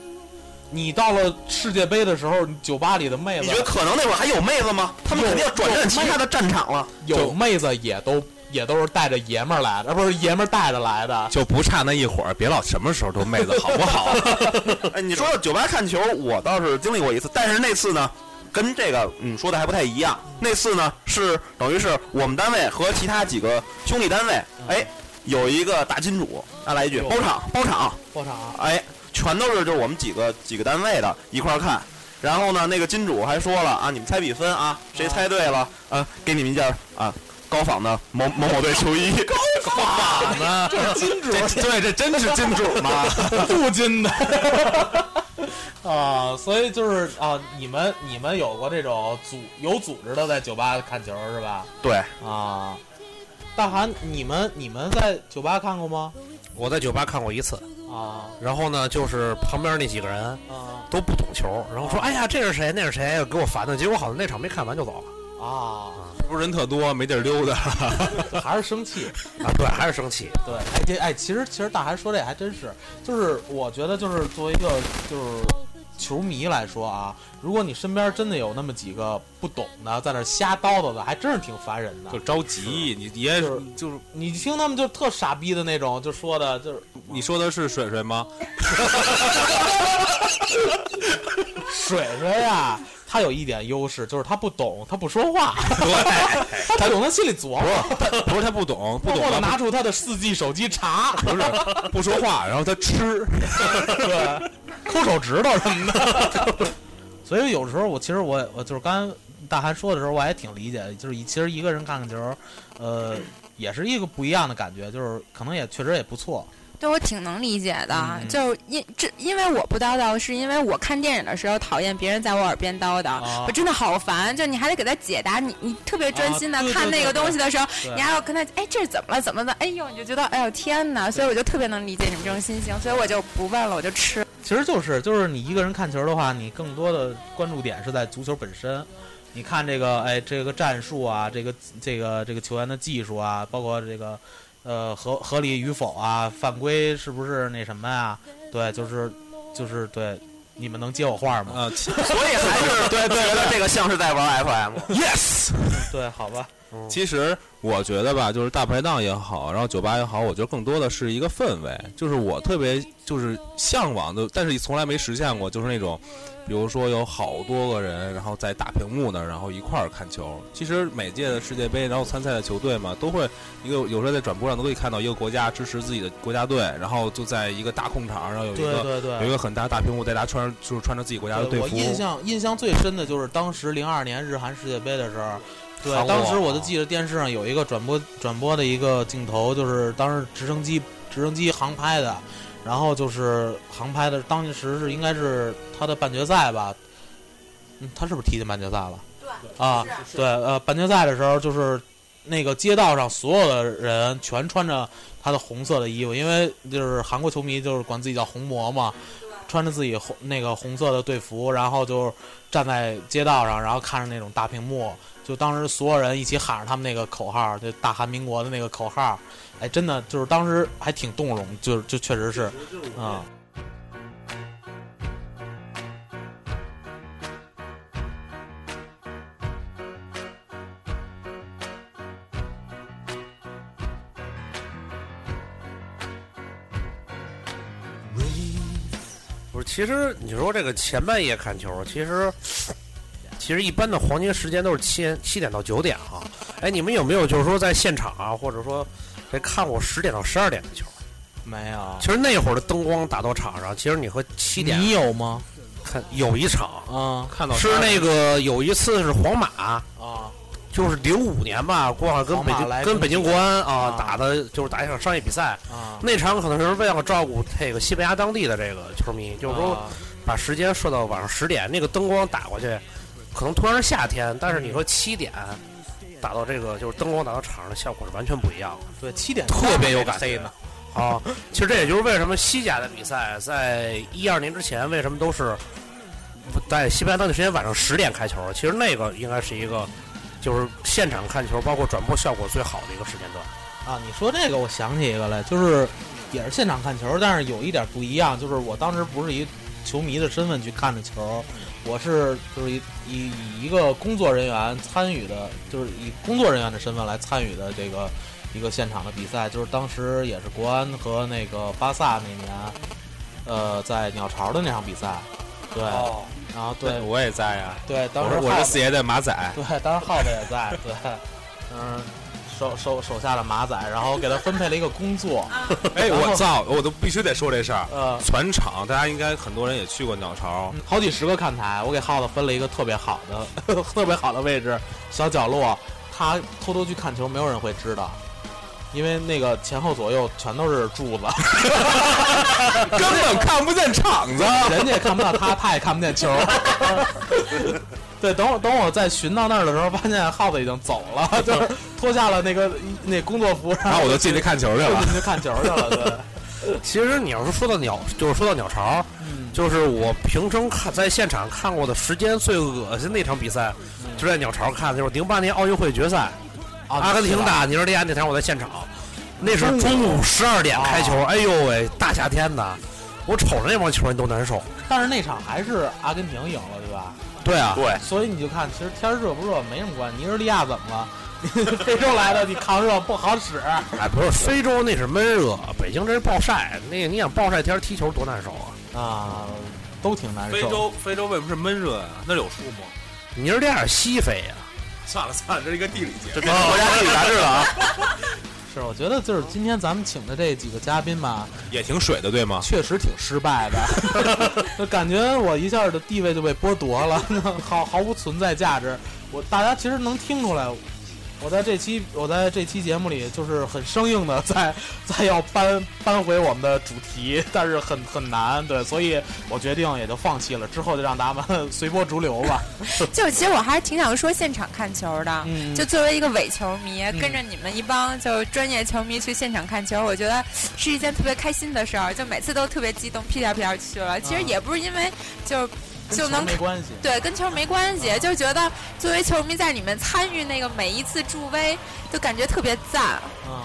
你到了世界杯的时候，酒吧里的妹子你觉得可能那会儿还有妹子吗？他们肯定要转战其他的战场了。有妹子也都也都是带着爷们儿来的，呃不是爷们儿带着来的。就不差那一会儿，别老什么时候都妹子，好不好？哎，你说到酒吧看球，我倒是经历过一次，但是那次呢，跟这个嗯说的还不太一样。那次呢是等于是我们单位和其他几个兄弟单位，哎，有一个大金主，啊来一句包场包场，包场。啊，哎，全都是就是我们几个几个单位的一块儿看。然后呢，那个金主还说了啊，你们猜比分啊，谁猜对了，啊，给你们一件啊高仿的某某某队球衣。高仿的？这是金主，对，这真是金主吗？镀金的。啊，所以就是啊，你们你们有过这种组有组织的在酒吧看球是吧？对，啊，大韩，你们你们在酒吧看过吗？我在酒吧看过一次，啊然后呢，就是旁边那几个人啊都不懂球，然后说：“哎呀，这是谁？那是谁？”给我烦的。结果好像那场没看完就走了啊，是不是人特多，没地儿溜达？还是生气。啊！对，还是生气。对，哎这哎，其实其实大韩说这还真是，就是我觉得就是作为一个就是球迷来说啊，如果你身边真的有那么几个不懂的在那瞎叨叨的，还真是挺烦人的。就着急，你也就是就是你听他们就特傻逼的那种，就说的就是你说的是水水吗？水水呀，他有一点优势，就是他不懂，他不说话，对，他懂，他心里琢磨，不是他不懂，不懂他拿出他的四 G 手机查，不是不说话，然后他吃，对，抠手指头什么的。所以有时候我其实我我就是刚才大韩说的时候，我还挺理解的，就是一其实一个人看看球，呃，也是一个不一样的感觉，就是可能也确实也不错。对我挺能理解的，嗯就因这因为我不叨叨，是因为我看电影的时候讨厌别人在我耳边叨叨，啊我真的好烦。就你还得给他解答，你你特别专心的看那个东西的时候，你还要跟他，哎，这是怎么了？怎么了？哎呦，你就觉得，哎呦天哪！所以我就特别能理解你们这种心情，所以我就不问了，我就吃。其实就是就是你一个人看球的话，你更多的关注点是在足球本身。你看这个哎，这个战术啊，这个这个这个球员的技术啊，包括这个呃合合理与否啊，犯规是不是那什么啊？对，就是就是对，你们能接我话吗？啊，所以还是对对觉得这个像是在玩 FM。yes。对，好吧，其实我觉得吧，就是大排档也好，然后酒吧也好，我觉得更多的是一个氛围，就是我特别就是向往的，但是从来没实现过，就是那种，比如说有好多个人，然后在大屏幕那儿，然后一块儿看球。其实每届的世界杯，然后参赛的球队嘛，都会一个有时候在转播上都可以看到一个国家支持自己的国家队，然后就在一个大空场，然后有一个对对对，有一个很大大屏幕，大家穿就是穿着自己国家的队服。我印象印象最深的就是当时零二年日韩世界杯的时候，对当时我就记得电视上有一个转播转播的一个镜头，就是当时直升机直升机航拍的，然后就是航拍的，当时是应该是他的半决赛吧，嗯，他是不是踢进半决赛了？对啊，对，呃，半决赛的时候就是那个街道上所有的人全穿着他的红色的衣服，因为就是韩国球迷就是管自己叫红魔嘛，穿着自己红那个红色的队服，然后就站在街道上，然后看着那种大屏幕，就当时所有人一起喊着他们那个口号，就大韩民国的那个口号，哎，真的就是当时还挺动容，就就确实是，啊、不是，其实你说这个前半夜看球，其实其实一般的黄金时间都是七七点到九点啊。哎，你们有没有就是说在现场啊，或者说这看过十点到十二点的球？没有，其实那会儿的灯光打到场上，其实你和七点你有吗？看有一场啊，看到是那个有一次是皇马啊，就是零五年吧，过上跟北京跟北京国安啊啊打的，就是打一场商业比赛。啊，那场可能是为了照顾这个西班牙当地的这个球迷，就是说啊把时间设到晚上十点，那个灯光打过去，可能突然是夏天，但是你说七点打到这个就是灯光打到场上的效果是完全不一样的。对七点特别有感觉。啊，其实这也就是为什么西甲的比赛在一二年之前为什么都是在西班牙当地时间晚上十点开球。其实那个应该是一个就是现场看球，包括转播效果最好的一个时间段。啊，你说这个，我想起一个来，就是也是现场看球，但是有一点不一样，就是我当时不是以球迷的身份去看的球，我是就是以以以一个工作人员参与的，就是以工作人员的身份来参与的这个一个现场的比赛，就是当时也是国安和那个巴萨那年，呃，在鸟巢的那场比赛，对，然后对我也在呀。对，当时我是四爷的马仔，对，当时耗子也在，对，嗯，手手手下的马仔，然后给他分配了一个工作，哎，我操，我都必须得说这事儿。呃，全场大家应该很多人也去过鸟巢，好几十个看台，我给耗子分了一个特别好的、特别好的位置，小角落，他偷偷去看球，没有人会知道。因为那个前后左右全都是柱子，根本看不见场子。人家也看不到他，他也看不见球。对，等我等我再寻到那儿的时候，发现耗子已经走了，就是脱下了那个那工作服，然后我就进去看球去了。进去看球去了。对，其实你要是说到鸟，就是说到鸟巢，嗯就是我平生看在现场看过的时间最恶心的一场比赛，就在鸟巢看的，就是零八年奥运会决赛，啊阿根廷打尼日利亚那场我在现场，那是中午十二点开球，哎呦喂，大夏天的，我瞅着那帮球员都难受。但是那场还是阿根廷赢了，对吧？对啊，对，所以你就看，其实天儿热不热没什么关系。尼日利亚怎么了？非洲来的，你抗热不好使。哎，不是非洲那是闷热，北京这是暴晒，那个你想暴晒天踢球多难受啊！啊，都挺难受。非洲非洲为什么是闷热呀？那有树吗？尼日利亚是西非呀、算了算了，这是一个地理节目。这变成国家地理杂志了啊！是，我觉得就是今天咱们请的这几个嘉宾吧，也挺水的，对吗？确实挺失败的，就感觉我一下的地位就被剥夺了，毫毫无存在价值。我大家其实能听出来，我在这期我在这期节目里就是很生硬的在 在要搬搬回我们的主题，但是很很难，对，所以我决定也就放弃了，之后就让咱们随波逐流吧。就其实我还是挺想说现场看球的，嗯就作为一个伪球迷，嗯跟着你们一帮就专业球迷去现场看球，我觉得是一件特别开心的事儿，就每次都特别激动，屁颠屁颠去了。其实啊也不是因为就就能没关系。对，跟球没关系，就觉得作为球迷在里面参与那个每一次助威，就感觉特别赞啊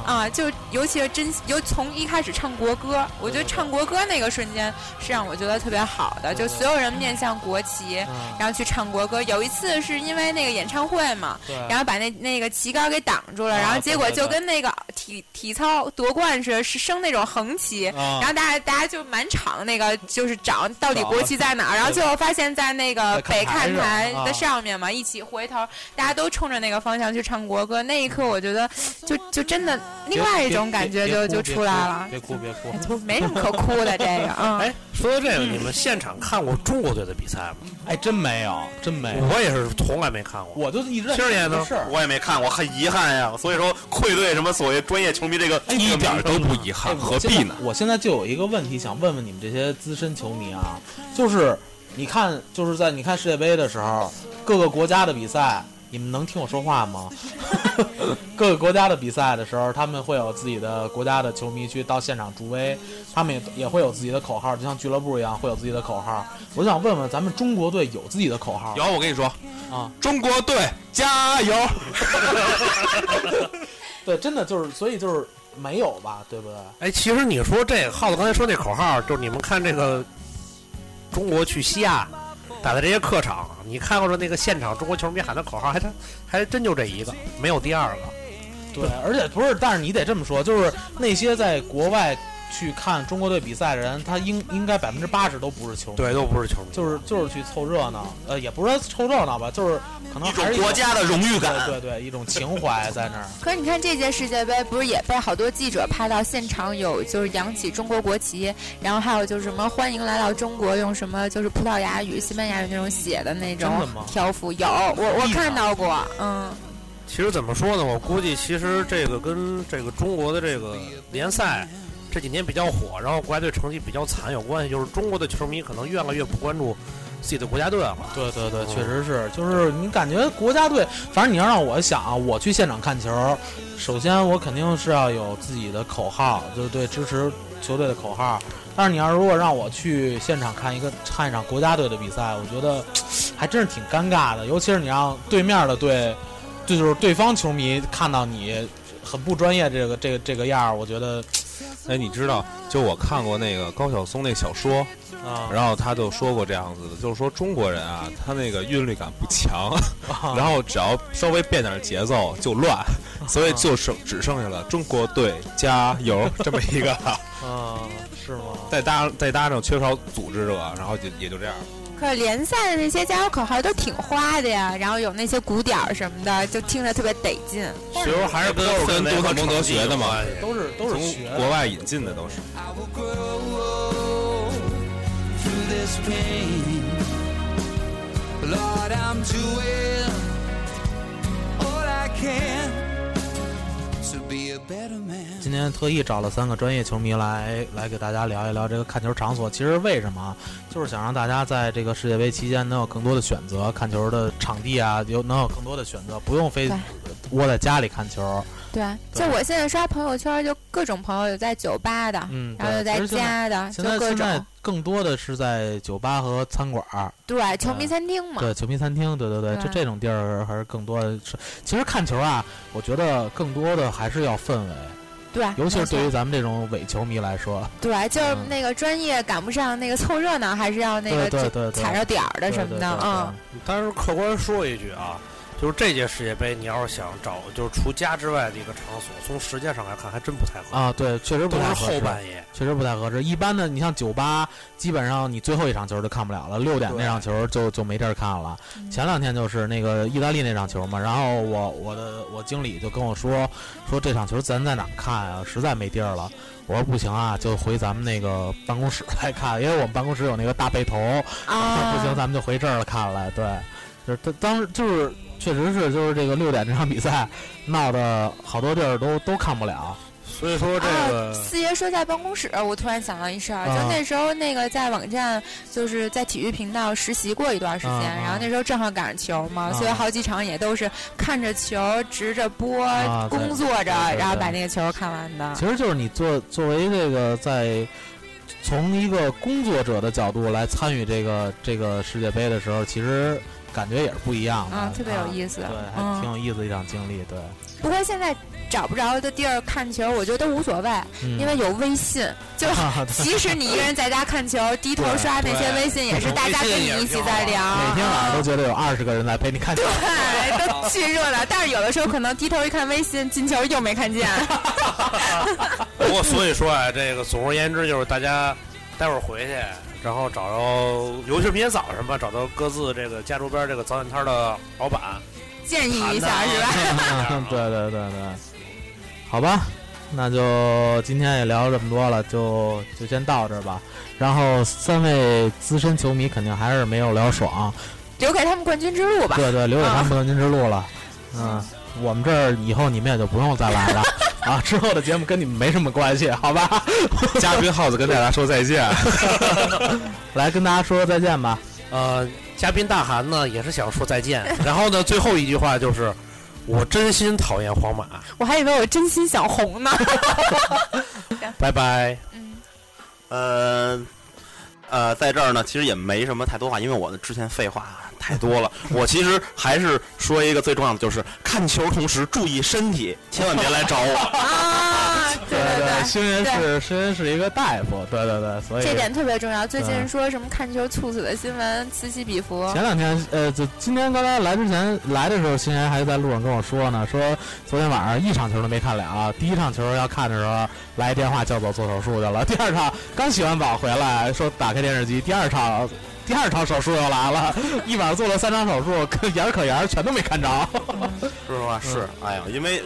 啊！就尤其是真，尤从一开始唱国歌，我觉得唱国歌那个瞬间是让我觉得特别好的，就所有人面向国旗，嗯然后去唱国歌。有一次是因为那个演唱会嘛，然后把那那个旗杆给挡住了，啊然后结果就跟那个体体操夺冠是，是升那种横旗，啊然后大家大家就满场那个就是找到底国旗在哪儿，然后最后发现在那个在北看台啊的上面嘛，一起回头，大家都冲着那个方向去唱国歌。那一刻，我觉得就就真的另外一种感觉就就出来了。别哭别哭没什么可哭的，这个啊。哎，说到这个，你们现场看过中国队的比赛吗？哎，真没有，真没有，我也是从来没看过。我就一直在今儿也呢想这事儿。我也没看过，很遗憾呀。所以说，愧对什么所谓专业球迷这个一点儿都不遗哎憾，何必呢？我现在就有一个问题想问问你们这些资深球迷啊，就是你看，就是在你看世界杯的时候，各个国家的比赛，你们能听我说话吗？各个国家的比赛的时候，他们会有自己的国家的球迷去到现场助威，他们也也会有自己的口号，就像俱乐部一样会有自己的口号。我想问问，咱们中国队有自己的口号？有，我跟你说，啊，中国队加油！对，真的就是，所以就是没有吧，对不对？哎，其实你说这个耗子刚才说那口号，就是你们看这个中国去西亚打的这些客场，你看过了那个现场，中国球迷喊的口号还真还真就这一个，没有第二个。对，而且不是，但是你得这么说，就是那些在国外去看中国队比赛的人，他应应该百分之八十都不是球迷，对，都不是球迷，就是就是去凑热闹，呃，也不是说凑热闹吧，就是可能一种还是国家的荣誉感。对对对，一种情怀在那儿。可是你看这届世界杯，不是也被好多记者拍到现场有就是扬起中国国旗，然后还有就是什么欢迎来到中国，用什么就是葡萄牙语、西班牙语那种写的那种条幅，有我我看到过，嗯，其实怎么说呢？我估计其实这个跟这个中国的这个联赛这几年比较火，然后国家队成绩比较惨有关系。就是中国的球迷可能越来越不关注自己的国家队了。对对对，确实是，就是你感觉国家队，反正你要让我想啊，我去现场看球，首先我肯定是要有自己的口号，就是对支持球队的口号。但是你要如果让我去现场看一个看一场国家队的比赛，我觉得还真是挺尴尬的，尤其是你让对面的队，这就是对方球迷看到你很不专业这个这个这个样儿，我觉得哎，你知道，就我看过那个高晓松那小说，啊，然后他就说过这样子的，就是说中国人啊，他那个韵律感不强，啊然后只要稍微变点节奏就乱，所以就剩只剩下了中国队加油 这么一个，啊，是吗？再搭再搭上缺少组织者，然后就也就这样。可是联赛的那些加油口号都挺花的呀，然后有那些鼓点儿什么的，就听着特别得劲。其实还是跟都是跟多特蒙德学的嘛都是都是从国外引进的都是。I will grow through this pain. Lord, I'm doing all I can 今天特意找了三个专业球迷来来给大家聊一聊这个看球场所。其实为什么？就是想让大家在这个世界杯期间能有更多的选择，看球的场地啊，有能有更多的选择，不用非窝在家里看球。对，就我现在刷朋友圈，就各种朋友有在酒吧的，嗯，然后有在家的，现就各在现在。更多的是在酒吧和餐馆儿，对，球迷餐厅嘛。对球迷餐厅，对对对，就这种地儿还是更多的是。其实看球啊，我觉得更多的还是要氛围，对，尤其是对于咱们这种伪球迷来说。对，就是嗯那个专业赶不上那个凑热闹，还是要那个就对对对对踩着点儿的什么的，对对对对嗯。但是客观说一句啊，就是这届世界杯，你要是想找就是除家之外的一个场所，从时间上来看，还真不太合适。啊，对，确实不是太合适后半夜。确实不太合适。一般的，你像酒吧，基本上你最后一场球就看不了了，六点那场球就就没地儿看了。前两天就是那个意大利那场球嘛，然后我我的我经理就跟我说说这场球咱在哪看啊？实在没地儿了。我说不行啊，就回咱们那个办公室来看，因为我们办公室有那个大背头。啊，不行，咱们就回这儿看来。对，就是当当时就是确实是就是这个六点这场比赛闹的好多地儿都都看不了。所以说这个啊，四爷说在办公室，我突然想到一事儿，就啊那时候那个在网站，就是在体育频道实习过一段时间，然后那时候正好赶上球嘛，啊所以好几场也都是看着球，直着播，啊工作着，然后把那个球看完的。其实就是你作作为这个在从一个工作者的角度来参与这个这个世界杯的时候，其实感觉也是不一样的，啊，特别有。意思。对，还嗯挺有意思的一场经历。对，不过现在找不着的地儿看球，我觉得都无所谓，嗯因为有微信，就即使你一个人在家看球，低头 刷那些微信，也是大家跟你一起在聊。每天晚上都觉得有二十个人来陪你看球。对，都巨热闹。但是有的时候可能低头一看微信，进球又没看见。不过所以说啊，这个总而言之就是大家待会儿回去，然后找着，尤其是明天早上吧，找到各自这个家周边这个早点摊的老板，建议一下是吧？对对对对，好吧，那就今天也聊这么多了，就就先到这儿吧。然后三位资深球迷肯定还是没有聊爽，留给他们冠军之路吧。对对，留给他们冠军之路了。嗯，我们这儿以后你们也就不用再来了 啊，之后的节目跟你们没什么关系，好吧？嘉宾耗子跟大家说再见。来跟大家说再见吧。呃，嘉宾大韩呢也是想说再见，然后呢，最后一句话就是，我真心讨厌皇马，我还以为我真心想红呢。拜拜。嗯，呃呃，在这儿呢，其实也没什么太多话，因为我的之前废话太多了。我其实还是说一个最重要的，就是看球同时注意身体，千万别来找我。啊，对对对星云是星云是一个大夫，对对对，所以这点特别重要。最近说什么看球猝死的新闻此起彼伏。前两天，呃，就今天刚才来之前来的时候，新人还在路上跟我说呢，说昨天晚上一场球都没看了，第一场球要看的时候来电话叫走做手术去了，第二场刚洗完澡回来，说打开电视机，第二场第二场手术又来了，一晚上做了三场手术，可眼儿可眼儿全都没看着。是吧？是，哎呀，因为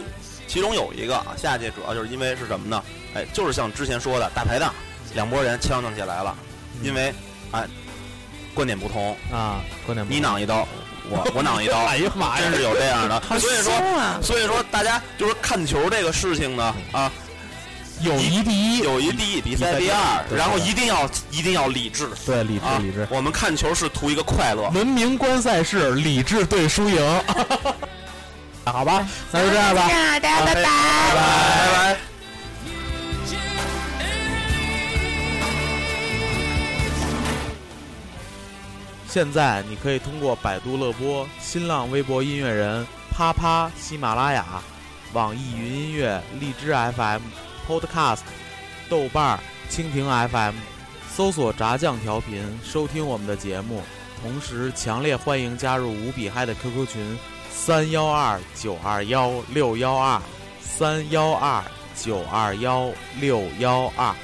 其中有一个啊，下届主要就是因为是什么呢？哎，就是像之前说的大排档，两拨人呛呛起来了，因为哎观点不同，啊，观点不你攮一刀，我我攮一刀，哎呀妈呀真是有这样的。所以说！所以说大家就是看球这个事情呢，啊，友谊第一，友谊第一，比赛第二然后一定要一定要理智对，理智啊理智，！我们看球是图一个快乐。文明观赛事，理智对输赢。好吧，那就这样吧。大家拜拜。拜拜。现在你可以通过百度乐播、新浪微博音乐人、啪啪、喜马拉雅、网易云音乐、荔枝 FM、Podcast、豆瓣儿、蜻蜓 FM 搜索“炸酱调频”收听我们的节目。同时，强烈欢迎加入无比嗨的 QQ 群：三幺二九二幺六幺二三幺二九二幺六幺二。